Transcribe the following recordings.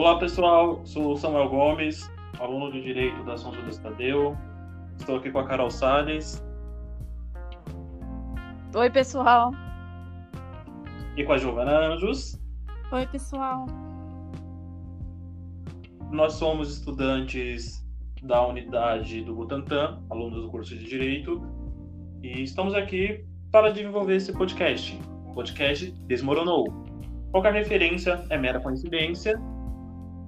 Olá pessoal, sou Samuel Gomes, aluno de Direito da São Judas Tadeu. Estou aqui com a Carol Salles. Oi pessoal. E com a Giovana Anjos. Oi pessoal. Nós somos estudantes da unidade do Butantan, alunos do curso de Direito, e estamos aqui para desenvolver esse podcast. O podcast Desmoronou. Qualquer referência é mera coincidência.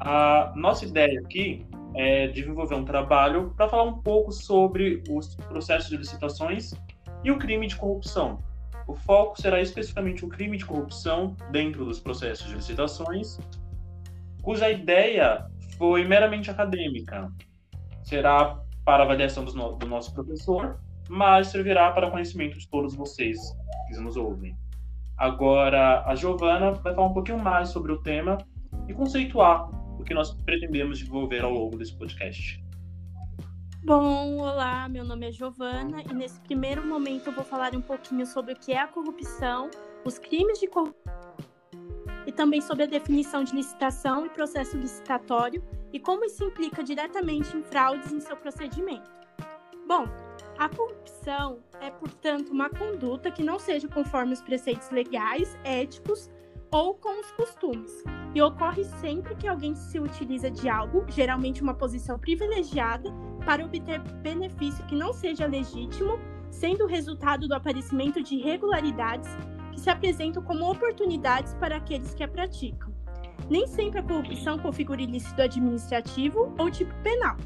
A nossa ideia aqui é desenvolver um trabalho para falar um pouco sobre os processos de licitações e o crime de corrupção. O foco será especificamente o crime de corrupção dentro dos processos de licitações, cuja ideia foi meramente acadêmica. Será para avaliação do, nosso professor, mas servirá para conhecimento de todos vocês que nos ouvem. Agora, a Giovana vai falar um pouquinho mais sobre o tema e conceituar o que nós pretendemos desenvolver ao longo desse podcast. Bom, olá, meu nome é Giovana e nesse primeiro momento eu vou falar um pouquinho sobre o que é a corrupção, os crimes de corrupção e também sobre a definição de licitação e processo licitatório e como isso implica diretamente em fraudes em seu procedimento. Bom, a corrupção é, portanto, uma conduta que não seja conforme os preceitos legais, éticos ou com os costumes, e ocorre sempre que alguém se utiliza de algo, geralmente uma posição privilegiada, para obter benefício que não seja legítimo, sendo o resultado do aparecimento de irregularidades que se apresentam como oportunidades para aqueles que a praticam. Nem sempre a corrupção configura ilícito administrativo ou tipo penal.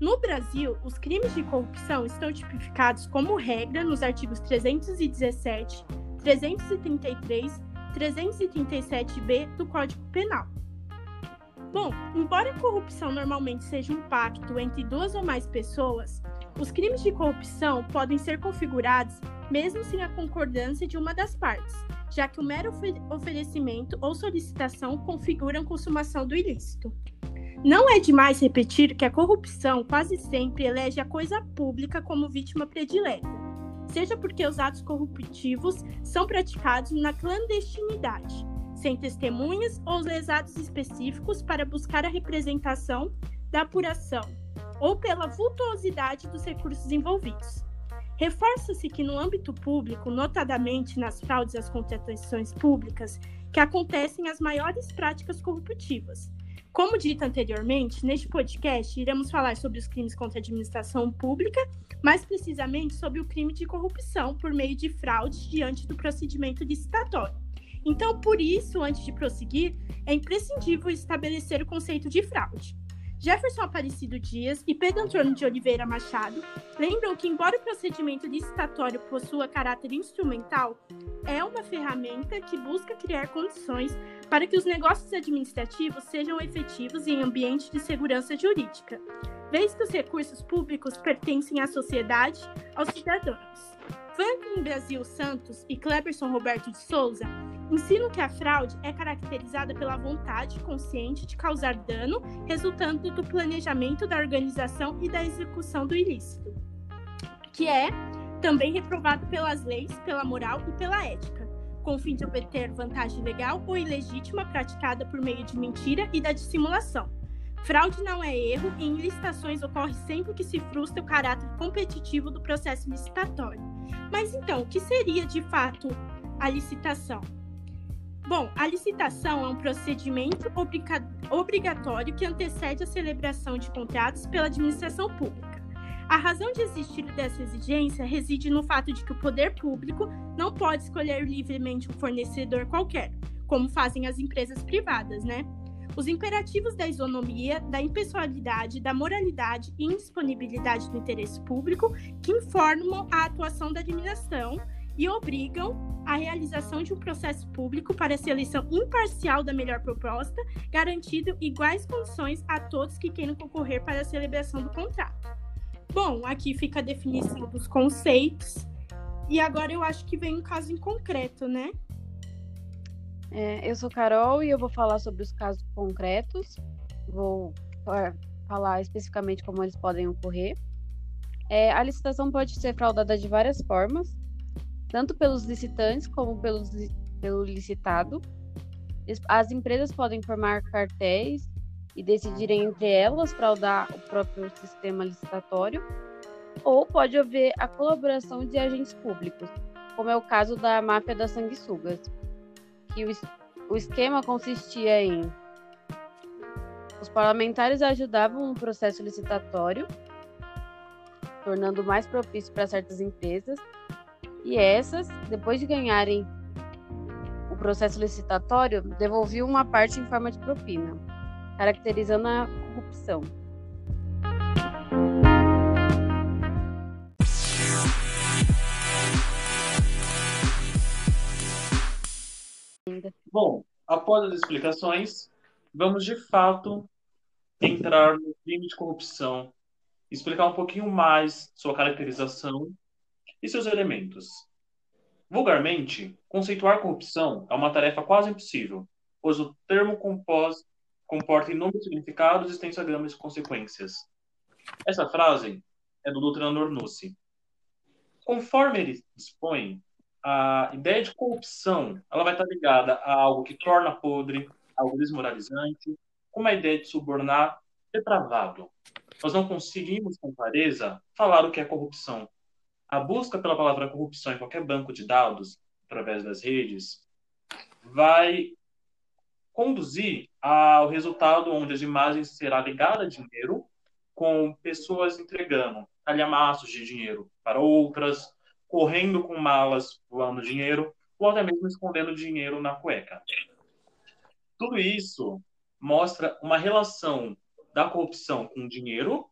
No Brasil, os crimes de corrupção estão tipificados como regra nos artigos 317, 333 337b do Código Penal. Bom, embora a corrupção normalmente seja um pacto entre duas ou mais pessoas, os crimes de corrupção podem ser configurados mesmo sem a concordância de uma das partes, já que o mero oferecimento ou solicitação configuram consumação do ilícito. Não é demais repetir que a corrupção quase sempre elege a coisa pública como vítima predileta seja porque os atos corruptivos são praticados na clandestinidade, sem testemunhas ou lesados específicos para buscar a representação da apuração, ou pela vultuosidade dos recursos envolvidos. Reforça-se que no âmbito público, notadamente nas fraudes às contratações públicas, que acontecem as maiores práticas corruptivas, como dito anteriormente, neste podcast iremos falar sobre os crimes contra a administração pública, mais precisamente sobre o crime de corrupção por meio de fraudes diante do procedimento licitatório. Então, por isso, antes de prosseguir, é imprescindível estabelecer o conceito de fraude. Jefferson Aparecido Dias e Pedro Antônio de Oliveira Machado lembram que, embora o procedimento licitatório possua caráter instrumental, é uma ferramenta que busca criar condições para que os negócios administrativos sejam efetivos em ambiente de segurança jurídica, vez que os recursos públicos pertencem à sociedade, aos cidadãos. Franklin Brasil Santos e Cleberson Roberto de Souza ensinam que a fraude é caracterizada pela vontade consciente de causar dano, resultando do planejamento da organização e da execução do ilícito, que é também reprovado pelas leis, pela moral e pela ética, com o fim de obter vantagem legal ou ilegítima praticada por meio de mentira e da dissimulação. Fraude não é erro e em licitações ocorre sempre que se frustra o caráter competitivo do processo licitatório. Mas então, o que seria de fato a licitação? Bom, a licitação é um procedimento obrigatório que antecede a celebração de contratos pela administração pública. A razão de existir dessa exigência reside no fato de que o poder público não pode escolher livremente um fornecedor qualquer, como fazem as empresas privadas, né? Os imperativos da isonomia, da impessoalidade, da moralidade e indisponibilidade do interesse público que informam a atuação da administração e obrigam a realização de um processo público para a seleção imparcial da melhor proposta, garantindo iguais condições a todos que queiram concorrer para a celebração do contrato. Bom, aqui fica a definição dos conceitos. E agora eu acho que vem um caso em concreto, né? É, eu sou Carol e eu vou falar sobre os casos concretos. Vou falar especificamente como eles podem ocorrer. É, a licitação pode ser fraudada de várias formas, tanto pelos licitantes como pelos, pelo licitado. As empresas podem formar cartéis e decidirem entre elas fraudar o próprio sistema licitatório, ou pode haver a colaboração de agentes públicos, como é o caso da máfia das sanguessugas, que o, o esquema consistia em os parlamentares ajudavam o processo licitatório, tornando mais propício para certas empresas, e essas, depois de ganharem o processo licitatório, devolviam uma parte em forma de propina, caracterizando a corrupção. Bom, após as explicações, vamos de fato entrar no crime de corrupção, explicar um pouquinho mais sua caracterização e seus elementos. Vulgarmente, conceituar corrupção é uma tarefa quase impossível, pois o termo compós, comporta inúmeros significados e extensa gama de consequências. Essa frase é do doutrinador Nussi. Conforme ele dispõe, a ideia de corrupção ela vai estar ligada a algo que torna podre, algo desmoralizante, com uma ideia de subornar depravado. Nós não conseguimos com clareza falar o que é corrupção. A busca pela palavra corrupção em qualquer banco de dados, através das redes, vai conduzir ao resultado onde as imagens será ligada a dinheiro, com pessoas entregando calhamaços de dinheiro para outras, correndo com malas voando dinheiro, ou até mesmo escondendo dinheiro na cueca. Tudo isso mostra uma relação da corrupção com dinheiro,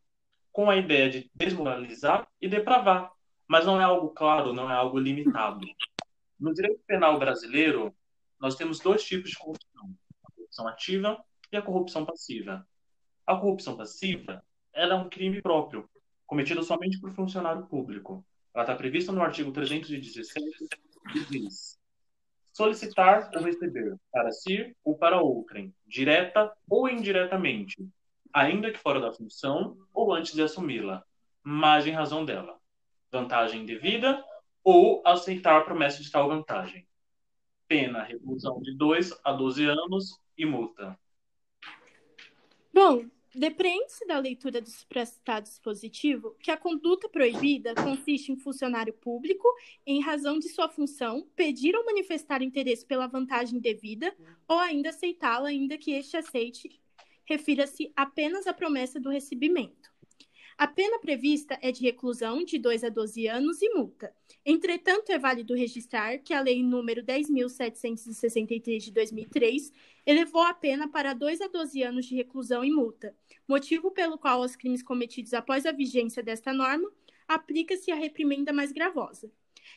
com a ideia de desmoralizar e depravar. Mas não é algo claro, não é algo limitado. No direito penal brasileiro, nós temos dois tipos de corrupção: corrupção ativa e a corrupção passiva. A corrupção passiva ela é um crime próprio, cometido somente por funcionário público. Ela está prevista no artigo 317 e diz: solicitar ou receber para si ou para outrem, direta ou indiretamente, ainda que fora da função ou antes de assumi-la, mas em razão dela, vantagem devida ou aceitar promessa de tal vantagem. Pena, reclusão de 2 a 12 anos e multa. Bom, Depreende-se da leitura do supracitado dispositivo que a conduta proibida consiste em funcionário público, em razão de sua função, pedir ou manifestar interesse pela vantagem devida ou ainda aceitá-la, ainda que este aceite, refira-se apenas à promessa do recebimento. A pena prevista é de reclusão de 2 a 12 anos e multa. Entretanto, é válido registrar que a Lei número 10.763 de 2003 elevou a pena para 2 a 12 anos de reclusão e multa, motivo pelo qual aos crimes cometidos após a vigência desta norma aplica-se a reprimenda mais gravosa.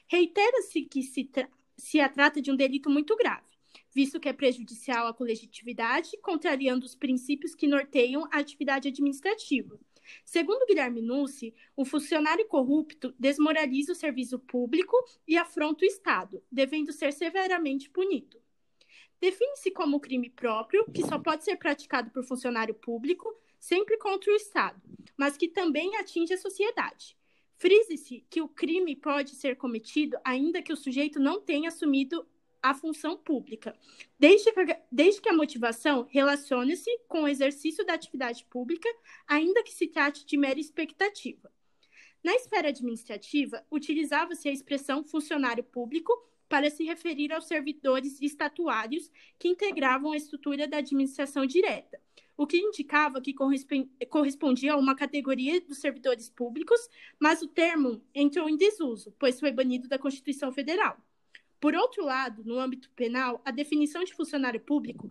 Reitera-se que se, tra se a trata de um delito muito grave, visto que é prejudicial à coletividade, contrariando os princípios que norteiam a atividade administrativa Segundo Guilherme Nussi, o funcionário corrupto desmoraliza o serviço público e afronta o Estado, devendo ser severamente punido. Define-se como crime próprio, que só pode ser praticado por funcionário público, sempre contra o Estado, mas que também atinge a sociedade. Frise-se que o crime pode ser cometido ainda que o sujeito não tenha assumido a função pública, desde que, desde que a motivação relacione-se com o exercício da atividade pública, ainda que se trate de mera expectativa. Na esfera administrativa, utilizava-se a expressão funcionário público para se referir aos servidores estatuários que integravam a estrutura da administração direta, o que indicava que correspondia a uma categoria dos servidores públicos, mas o termo entrou em desuso, pois foi banido da Constituição Federal. Por outro lado, no âmbito penal, a definição de funcionário público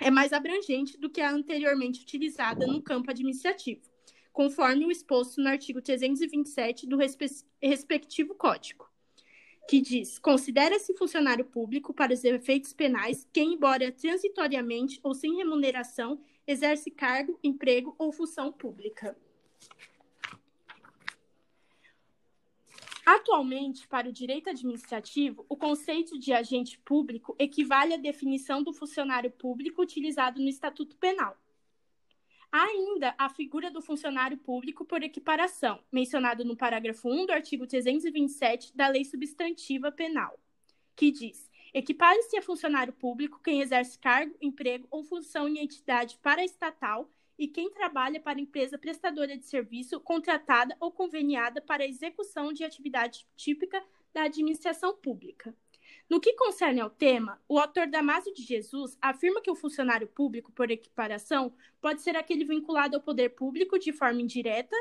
é mais abrangente do que a anteriormente utilizada no campo administrativo, conforme o exposto no artigo 327 do respe respectivo código, que diz: considera-se funcionário público para os efeitos penais quem, embora transitoriamente ou sem remuneração, exerce cargo, emprego ou função pública. Atualmente, para o direito administrativo, o conceito de agente público equivale à definição do funcionário público utilizado no Estatuto Penal. Há ainda a figura do funcionário público por equiparação, mencionado no parágrafo 1 do artigo 327 da Lei Substantiva Penal, que diz: Equipare-se a funcionário público quem exerce cargo, emprego ou função em entidade paraestatal e quem trabalha para empresa prestadora de serviço contratada ou conveniada para execução de atividade típica da administração pública. No que concerne ao tema, o autor Damaso de Jesus afirma que o funcionário público, por equiparação, pode ser aquele vinculado ao poder público de forma indireta,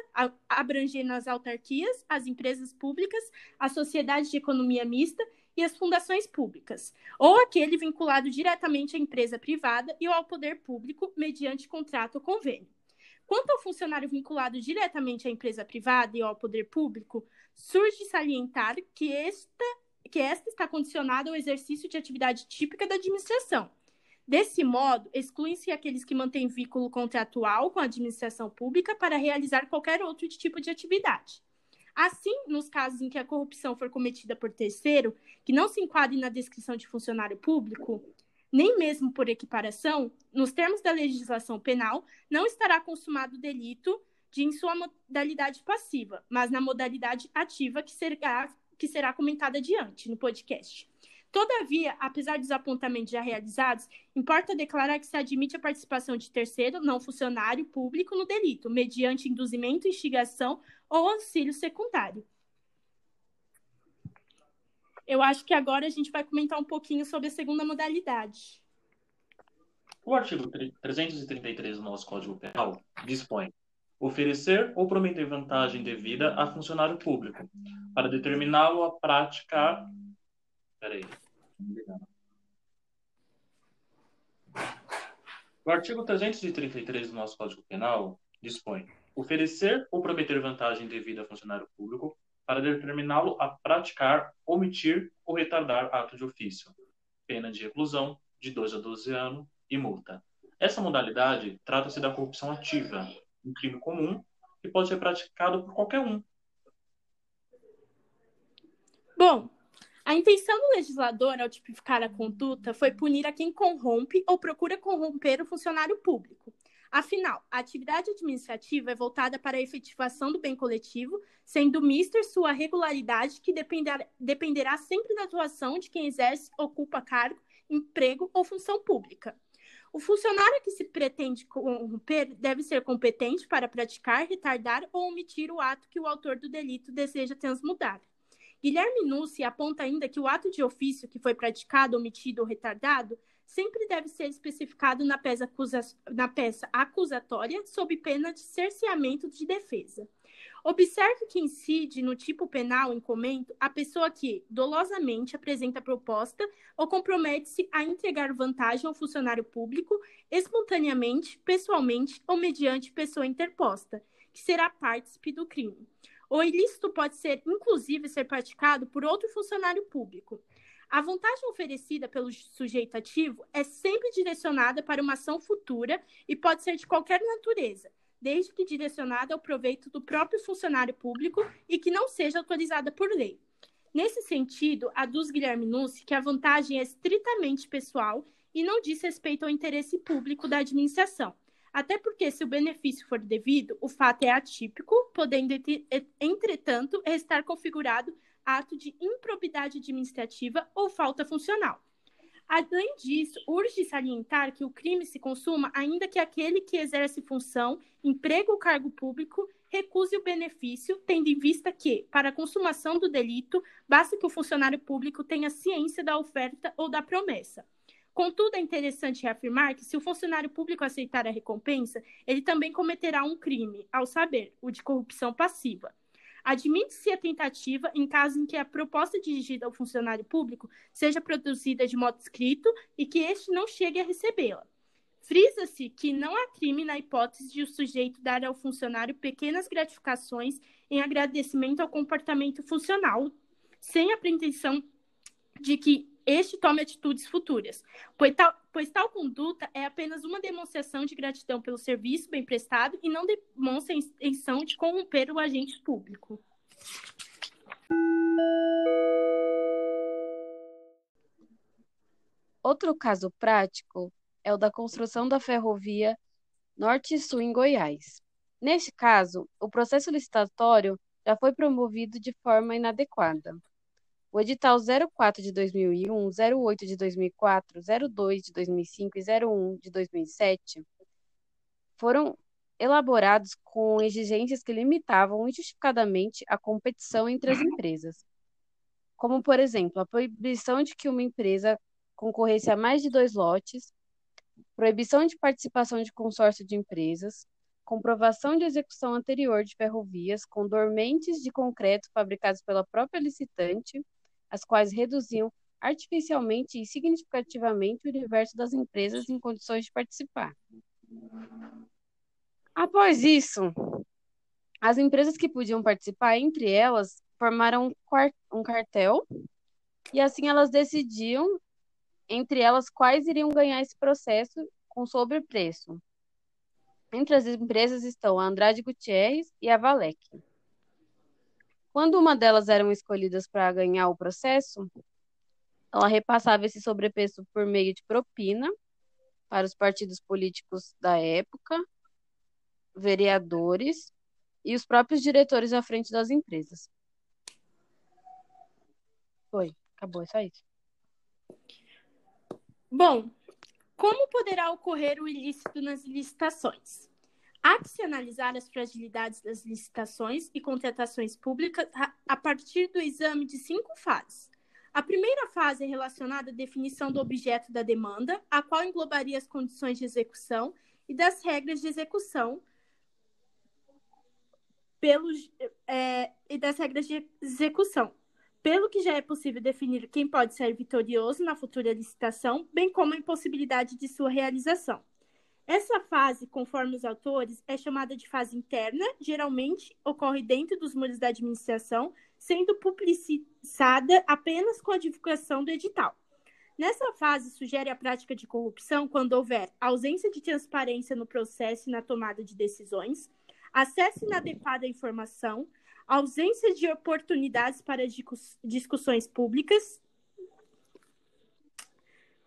abrangendo as autarquias, as empresas públicas, a sociedade de economia mista e as fundações públicas, ou aquele vinculado diretamente à empresa privada e ao poder público mediante contrato ou convênio. Quanto ao funcionário vinculado diretamente à empresa privada e ao poder público, surge salientar que esta que esta está condicionada ao exercício de atividade típica da administração. Desse modo, excluem-se aqueles que mantêm vínculo contratual com a administração pública para realizar qualquer outro tipo de atividade. Assim, nos casos em que a corrupção for cometida por terceiro, que não se enquadre na descrição de funcionário público, nem mesmo por equiparação, nos termos da legislação penal, não estará consumado o delito de em sua modalidade passiva, mas na modalidade ativa que será que será comentada adiante no podcast. Todavia, apesar dos apontamentos já realizados, importa declarar que se admite a participação de terceiro, não funcionário público no delito, mediante induzimento, instigação ou auxílio secundário. Eu acho que agora a gente vai comentar um pouquinho sobre a segunda modalidade. O artigo 333 do nosso Código Penal dispõe oferecer ou prometer vantagem devida a funcionário público, para determiná-lo a praticar. Peraí. O artigo 333 do nosso Código Penal dispõe oferecer ou prometer vantagem devida a funcionário público para determiná-lo a praticar, omitir ou retardar ato de ofício. Pena de reclusão de 2 a 12 anos e multa. Essa modalidade trata-se da corrupção ativa, um crime comum que pode ser praticado por qualquer um. Bom, a intenção do legislador ao tipificar a conduta foi punir a quem corrompe ou procura corromper o funcionário público. Afinal, a atividade administrativa é voltada para a efetivação do bem coletivo, sendo mister sua regularidade que dependerá, dependerá sempre da atuação de quem exerce, ocupa cargo, emprego ou função pública. O funcionário que se pretende corromper deve ser competente para praticar, retardar ou omitir o ato que o autor do delito deseja transmudar. Guilherme Nucci aponta ainda que o ato de ofício que foi praticado, omitido ou retardado sempre deve ser especificado na peça, acusa na peça acusatória, sob pena de cerceamento de defesa. Observe que incide no tipo penal em comento a pessoa que dolosamente apresenta proposta ou compromete-se a entregar vantagem ao funcionário público espontaneamente, pessoalmente ou mediante pessoa interposta, que será partícipe do crime. O ilícito pode ser, inclusive, ser praticado por outro funcionário público. A vantagem oferecida pelo sujeito ativo é sempre direcionada para uma ação futura e pode ser de qualquer natureza, desde que direcionada ao proveito do próprio funcionário público e que não seja autorizada por lei. Nesse sentido, aduz Guilherme Nucci que a vantagem é estritamente pessoal e não diz respeito ao interesse público da administração. Até porque, se o benefício for devido, o fato é atípico, podendo, entretanto, estar configurado ato de improbidade administrativa ou falta funcional. Além disso, urge salientar que o crime se consuma ainda que aquele que exerce função, emprego ou cargo público recuse o benefício, tendo em vista que, para a consumação do delito, basta que o funcionário público tenha ciência da oferta ou da promessa. Contudo, é interessante reafirmar que, se o funcionário público aceitar a recompensa, ele também cometerá um crime, ao saber, o de corrupção passiva. Admite-se a tentativa em caso em que a proposta dirigida ao funcionário público seja produzida de modo escrito e que este não chegue a recebê-la. Frisa-se que não há crime na hipótese de o sujeito dar ao funcionário pequenas gratificações em agradecimento ao comportamento funcional, sem a pretensão de que este tome atitudes futuras, pois tal, pois tal conduta é apenas uma demonstração de gratidão pelo serviço bem prestado e não demonstra a intenção de corromper o agente público. Outro caso prático é o da construção da ferrovia Norte-Sul em Goiás. Neste caso, o processo licitatório já foi promovido de forma inadequada. O edital 04 de 2001, 08 de 2004, 02 de 2005 e 01 de 2007 foram elaborados com exigências que limitavam injustificadamente a competição entre as empresas, como, por exemplo, a proibição de que uma empresa concorresse a mais de dois lotes, proibição de participação de consórcio de empresas, comprovação de execução anterior de ferrovias com dormentes de concreto fabricados pela própria licitante, as quais reduziam artificialmente e significativamente o universo das empresas em condições de participar. Após isso, as empresas que podiam participar, entre elas, formaram um cartel e assim elas decidiam entre elas quais iriam ganhar esse processo com sobrepreço. Entre as empresas estão a Andrade Gutierrez e a Valec. Quando uma delas eram escolhidas para ganhar o processo, ela repassava esse sobrepreço por meio de propina para os partidos políticos da época, vereadores e os próprios diretores à frente das empresas. Foi, acabou, é só isso. Bom, como poderá ocorrer o ilícito nas licitações? Há que se analisar as fragilidades das licitações e contratações públicas a partir do exame de cinco fases. A primeira fase é relacionada à definição do objeto da demanda, a qual englobaria as condições de execução e das regras de execução pelos, é, e das regras de execução, pelo que já é possível definir quem pode ser vitorioso na futura licitação, bem como a impossibilidade de sua realização. Essa fase, conforme os autores, é chamada de fase interna, geralmente ocorre dentro dos muros da administração, sendo publicitada apenas com a divulgação do edital. Nessa fase, sugere a prática de corrupção quando houver ausência de transparência no processo e na tomada de decisões, acesso inadequado à informação, ausência de oportunidades para discussões públicas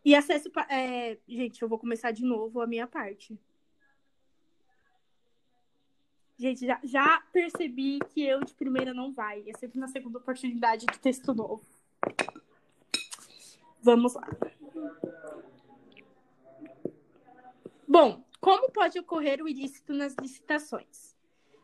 e acesso. É... Gente, eu vou começar de novo a minha parte. Gente, já, já percebi que eu de primeira não vai. É sempre na segunda oportunidade do texto novo. Vamos lá. Bom, como pode ocorrer o ilícito nas licitações?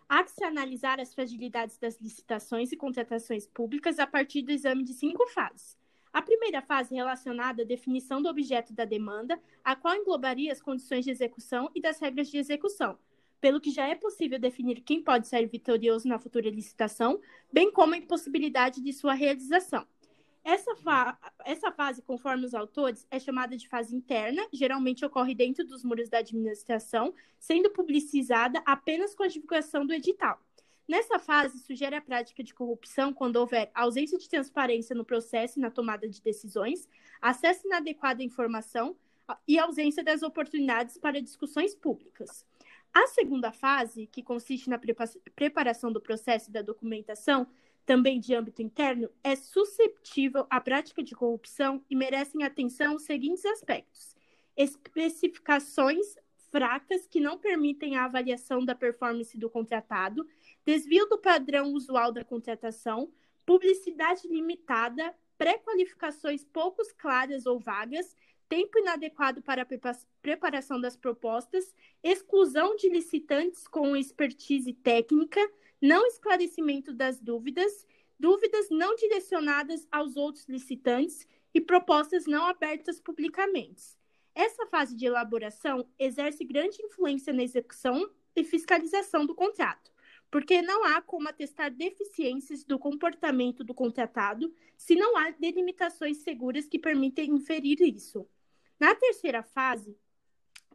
Há que se analisar as fragilidades das licitações e contratações públicas a partir do exame de cinco fases. A primeira fase relacionada à definição do objeto da demanda, a qual englobaria as condições de execução e das regras de execução, pelo que já é possível definir quem pode ser vitorioso na futura licitação, bem como a impossibilidade de sua realização. Essa, fa essa fase, conforme os autores, é chamada de fase interna, geralmente ocorre dentro dos muros da administração, sendo publicizada apenas com a divulgação do edital. Nessa fase, sugere a prática de corrupção quando houver ausência de transparência no processo e na tomada de decisões, acesso inadequado à informação e ausência das oportunidades para discussões públicas. A segunda fase, que consiste na preparação do processo e da documentação, também de âmbito interno, é susceptível à prática de corrupção e merecem atenção os seguintes aspectos: especificações fracas que não permitem a avaliação da performance do contratado, desvio do padrão usual da contratação, publicidade limitada, pré-qualificações pouco claras ou vagas, tempo inadequado para a preparação das propostas, exclusão de licitantes com expertise técnica, não esclarecimento das dúvidas, dúvidas não direcionadas aos outros licitantes e propostas não abertas publicamente. Essa fase de elaboração exerce grande influência na execução e fiscalização do contrato, porque não há como atestar deficiências do comportamento do contratado se não há delimitações seguras que permitem inferir isso. Na terceira fase,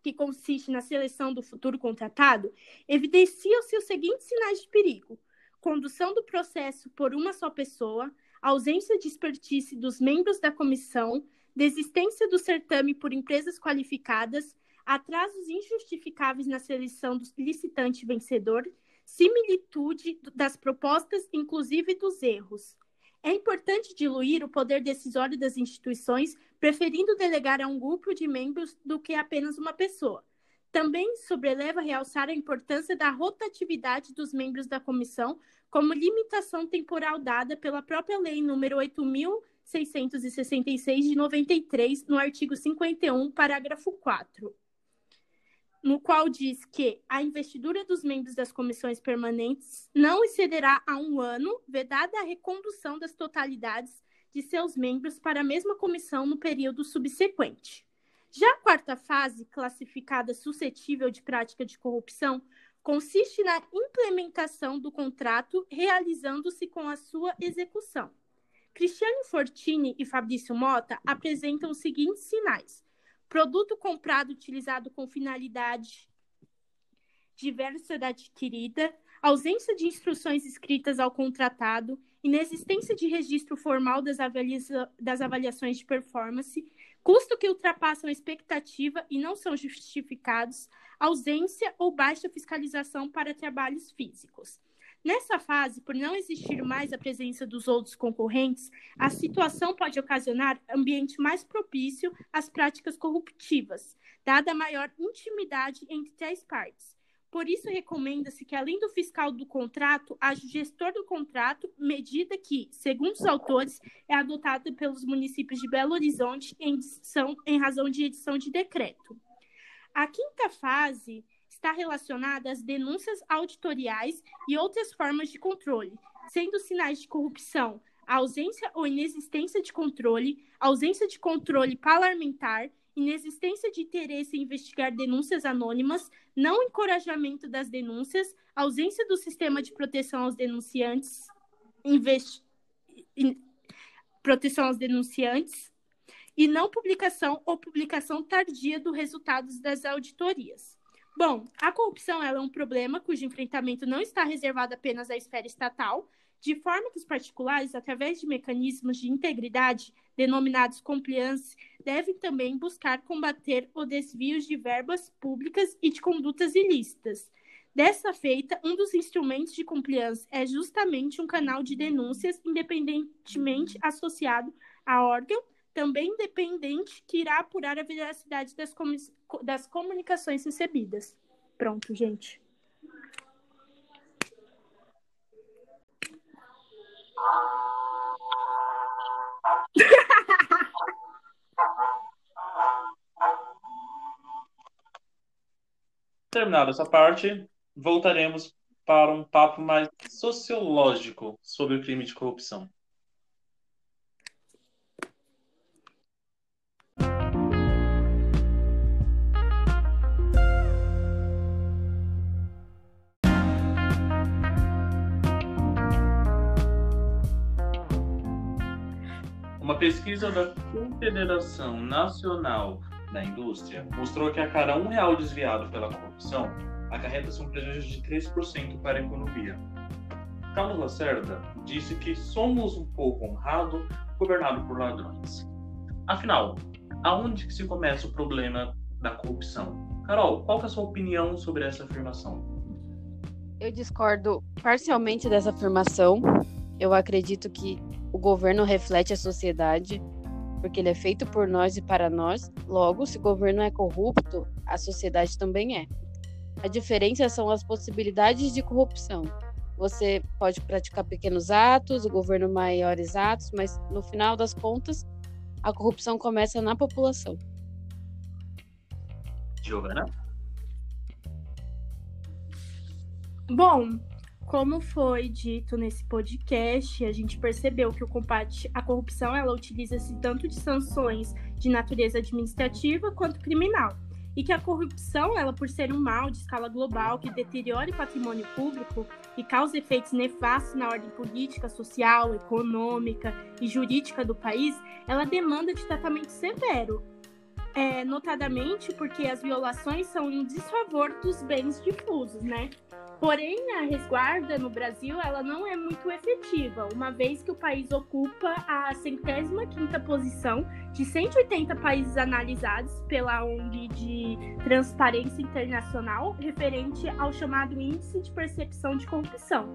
que consiste na seleção do futuro contratado, evidenciam-se os seguintes sinais de perigo: condução do processo por uma só pessoa, ausência de expertise dos membros da comissão, desistência do certame por empresas qualificadas, atrasos injustificáveis na seleção do licitante vencedor, similitude das propostas, inclusive dos erros. É importante diluir o poder decisório das instituições, preferindo delegar a um grupo de membros do que apenas uma pessoa. Também sobreleva realçar a importância da rotatividade dos membros da comissão como limitação temporal dada pela própria Lei número 8.666 de 93, no artigo 51, parágrafo 4 no qual diz que a investidura dos membros das comissões permanentes não excederá a um ano, vedada a recondução das totalidades de seus membros para a mesma comissão no período subsequente. Já a quarta fase, classificada suscetível de prática de corrupção, consiste na implementação do contrato, realizando-se com a sua execução. Cristiano Fortini e Fabrício Mota apresentam os seguintes sinais: produto comprado utilizado com finalidade diversa da adquirida, ausência de instruções escritas ao contratado, inexistência de registro formal das, avalia das avaliações de performance, custo que ultrapassam a expectativa e não são justificados, ausência ou baixa fiscalização para trabalhos físicos. Nessa fase, por não existir mais a presença dos outros concorrentes, a situação pode ocasionar ambiente mais propício às práticas corruptivas, dada a maior intimidade entre as partes. Por isso, recomenda-se que, além do fiscal do contrato, haja o gestor do contrato, medida que, segundo os autores, é adotada pelos municípios de Belo Horizonte em, edição, em razão de edição de decreto. A quinta fase está relacionada às denúncias auditoriais e outras formas de controle, sendo sinais de corrupção a ausência ou inexistência de controle, ausência de controle parlamentar, inexistência de interesse em investigar denúncias anônimas, não encorajamento das denúncias, ausência do sistema de proteção aos denunciantes, investi... proteção aos denunciantes e não publicação ou publicação tardia dos resultados das auditorias. Bom, a corrupção é um problema cujo enfrentamento não está reservado apenas à esfera estatal, de forma que os particulares, através de mecanismos de integridade, denominados compliance, devem também buscar combater o desvio de verbas públicas e de condutas ilícitas. Dessa feita, um dos instrumentos de compliance é justamente um canal de denúncias independentemente associado a órgão, também independente, que irá apurar a veracidade das, das comunicações recebidas. Pronto, gente. Terminada essa parte, voltaremos para um papo mais sociológico sobre o crime de corrupção. Uma pesquisa da Confederação Nacional da Indústria mostrou que a cada um real desviado pela corrupção acarreta-se um prejuízo de 3% para a economia. Carlos Lacerda disse que somos um pouco honrado governado por ladrões. Afinal, aonde que se começa o problema da corrupção? Carol, qual é a sua opinião sobre essa afirmação? Eu discordo parcialmente dessa afirmação. Eu acredito que o governo reflete a sociedade, porque ele é feito por nós e para nós. Logo, se o governo é corrupto, a sociedade também é. A diferença são as possibilidades de corrupção. Você pode praticar pequenos atos, o governo maiores atos, mas no final das contas, a corrupção começa na população. Giovana? Bom, como foi dito nesse podcast, a gente percebeu que o combate à corrupção ela utiliza-se tanto de sanções de natureza administrativa quanto criminal. E que a corrupção, ela por ser um mal de escala global que deteriora o patrimônio público e causa efeitos nefastos na ordem política, social, econômica e jurídica do país, ela demanda de tratamento severo, é, notadamente porque as violações são em desfavor dos bens difusos, né? Porém, a resguarda no Brasil ela não é muito efetiva, uma vez que o país ocupa a centésima quinta posição de 180 países analisados pela ONG de Transparência Internacional, referente ao chamado Índice de Percepção de Corrupção.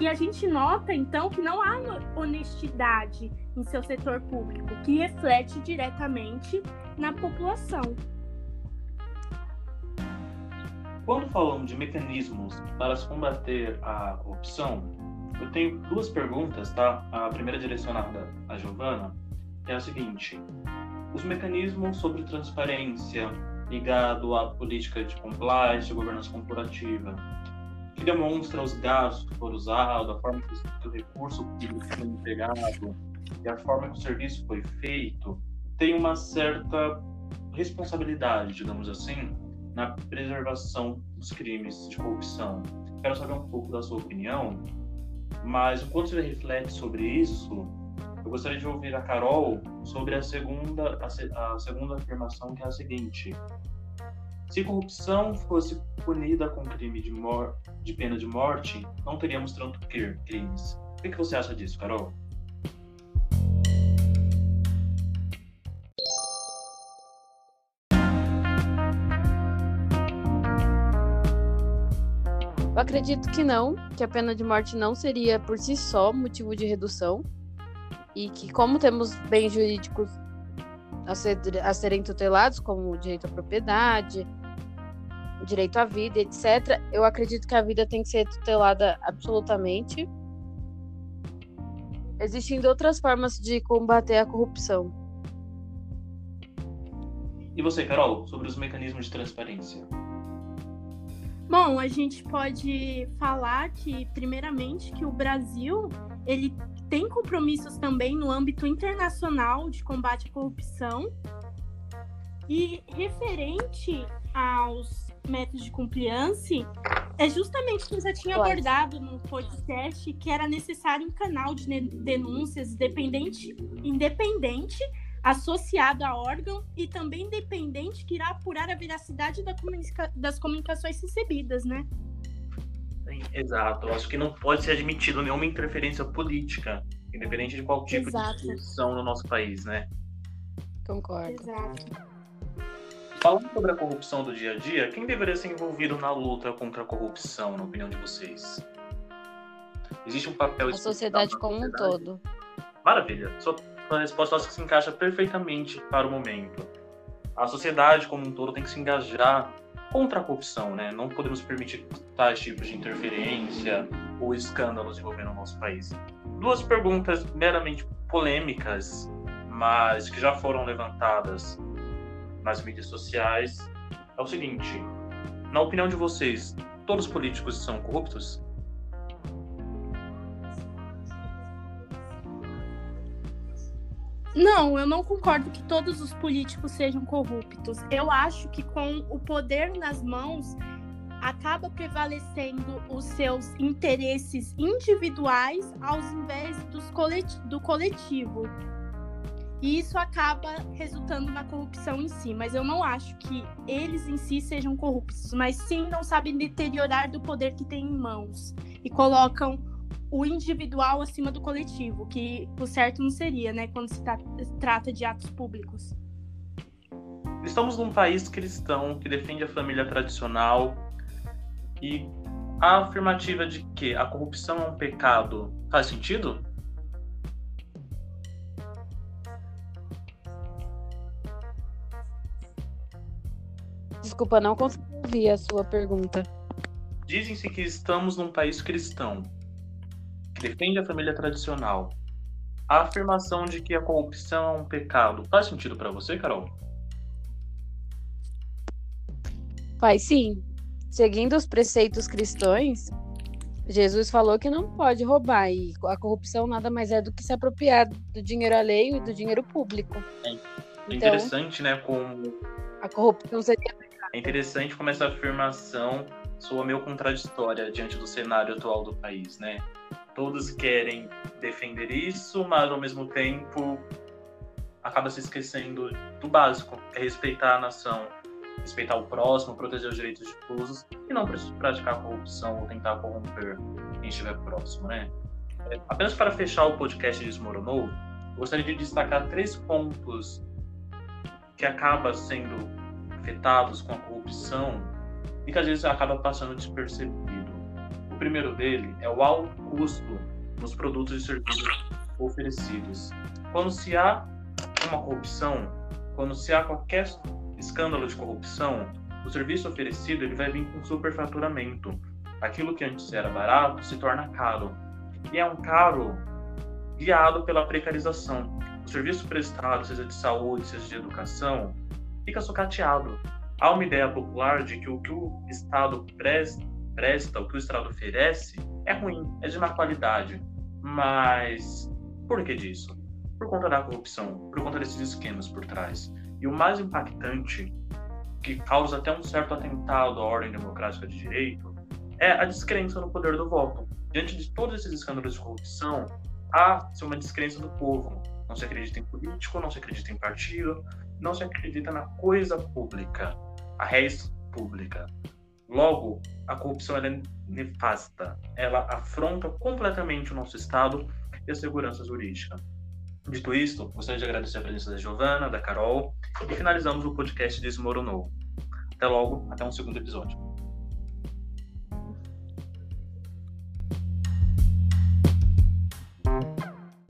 E a gente nota, então, que não há honestidade em seu setor público, que reflete diretamente na população. Quando falamos de mecanismos para combater a corrupção, eu tenho duas perguntas, tá? A primeira direcionada à Giovana é a seguinte: os mecanismos sobre transparência ligado à política de compliance, governança corporativa, que demonstra os gastos que foram usados, a forma que o recurso público foi empregado e a forma que o serviço foi feito, tem uma certa responsabilidade, digamos assim, na preservação dos crimes de corrupção. Quero saber um pouco da sua opinião, mas enquanto você reflete sobre isso, eu gostaria de ouvir a Carol sobre a segunda, a, a segunda afirmação, que é a seguinte: se corrupção fosse punida com crime de, de pena de morte, não teríamos tanto crimes. O que você acha disso, Carol? Eu acredito que não, que a pena de morte não seria por si só motivo de redução. E que, como temos bens jurídicos a, ser, a serem tutelados, como o direito à propriedade, o direito à vida, etc., eu acredito que a vida tem que ser tutelada absolutamente. Existem outras formas de combater a corrupção. E você, Carol, sobre os mecanismos de transparência? Bom, a gente pode falar que, primeiramente, que o Brasil ele tem compromissos também no âmbito internacional de combate à corrupção. E referente aos métodos de compliance, é justamente o que eu já tinha abordado no podcast, que era necessário um canal de denúncias independente, independente associado a órgão e também independente que irá apurar a veracidade da comunica das comunicações recebidas, né? Sim, exato. Eu acho que não pode ser admitido nenhuma interferência política, independente de qual tipo exato. de instituição no nosso país, né? Concordo. Exato. Falando sobre a corrupção do dia a dia, quem deveria ser envolvido na luta contra a corrupção, na opinião de vocês? Existe um papel... A sociedade como um todo. Maravilha. Sua uma resposta acho que se encaixa perfeitamente para o momento. A sociedade como um todo tem que se engajar contra a corrupção, né? Não podemos permitir tais tipos de interferência ou escândalos envolvendo o nosso país. Duas perguntas meramente polêmicas, mas que já foram levantadas nas mídias sociais. É o seguinte: na opinião de vocês, todos os políticos são corruptos? Não, eu não concordo que todos os políticos sejam corruptos. Eu acho que com o poder nas mãos acaba prevalecendo os seus interesses individuais aos invés dos coleti do coletivo. E isso acaba resultando na corrupção em si. Mas eu não acho que eles em si sejam corruptos, mas sim não sabem deteriorar do poder que têm em mãos e colocam o individual acima do coletivo, que o certo não seria, né, quando se tra trata de atos públicos. Estamos num país cristão que defende a família tradicional e a afirmativa de que a corrupção é um pecado faz sentido? Desculpa, não consegui ouvir a sua pergunta. Dizem-se que estamos num país cristão defende a família tradicional. A afirmação de que a corrupção é um pecado faz sentido para você, Carol? Faz sim. Seguindo os preceitos cristãos, Jesus falou que não pode roubar e a corrupção nada mais é do que se apropriar do dinheiro alheio e do dinheiro público. É, então, interessante, né, como a corrupção seria pecado. É interessante como essa afirmação soa meio contraditória diante do cenário atual do país, né? Todos querem defender isso, mas ao mesmo tempo acaba se esquecendo do básico, que é respeitar a nação, respeitar o próximo, proteger os direitos difusos e não praticar corrupção ou tentar corromper quem estiver próximo, né? É, apenas para fechar o podcast Desmoronou, gostaria de destacar três pontos que acabam sendo afetados com a corrupção e que às vezes acaba passando despercebido primeiro dele é o alto custo nos produtos e serviços oferecidos. Quando se há uma corrupção, quando se há qualquer escândalo de corrupção, o serviço oferecido ele vai vir com superfaturamento. Aquilo que antes era barato se torna caro. E é um caro guiado pela precarização. O serviço prestado, seja de saúde, seja de educação, fica sucateado. Há uma ideia popular de que o que o Estado presta, presta o que o Estado oferece, é ruim, é de má qualidade. Mas por que disso? Por conta da corrupção, por conta desses esquemas por trás. E o mais impactante, que causa até um certo atentado à ordem democrática de direito, é a descrença no poder do voto. Diante de todos esses escândalos de corrupção, há uma descrença do povo. Não se acredita em político, não se acredita em partido, não se acredita na coisa pública, a res pública. Logo, a corrupção é nefasta. Ela afronta completamente o nosso Estado e a segurança jurídica. Dito isto, gostaria de agradecer a presença da Giovana, da Carol, e finalizamos o podcast Desmoronou. Até logo, até um segundo episódio.